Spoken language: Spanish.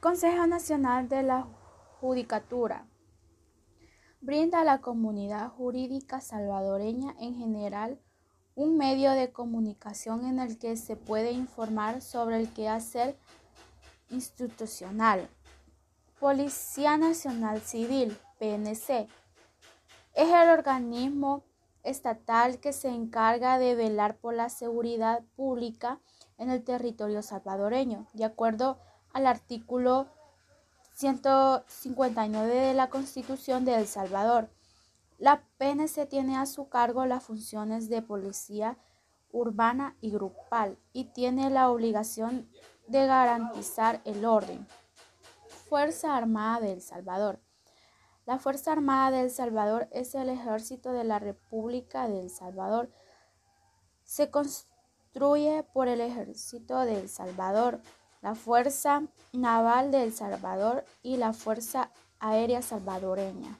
Consejo Nacional de la Judicatura brinda a la comunidad jurídica salvadoreña en general un medio de comunicación en el que se puede informar sobre el quehacer institucional. Policía Nacional Civil, PNC, es el organismo estatal que se encarga de velar por la seguridad pública en el territorio salvadoreño, de acuerdo al artículo 159 de la Constitución de El Salvador. La PNC tiene a su cargo las funciones de policía urbana y grupal y tiene la obligación de garantizar el orden. Fuerza Armada de El Salvador. La Fuerza Armada de El Salvador es el ejército de la República de El Salvador. Se construye por el ejército de El Salvador la Fuerza Naval de El Salvador y la Fuerza Aérea Salvadoreña.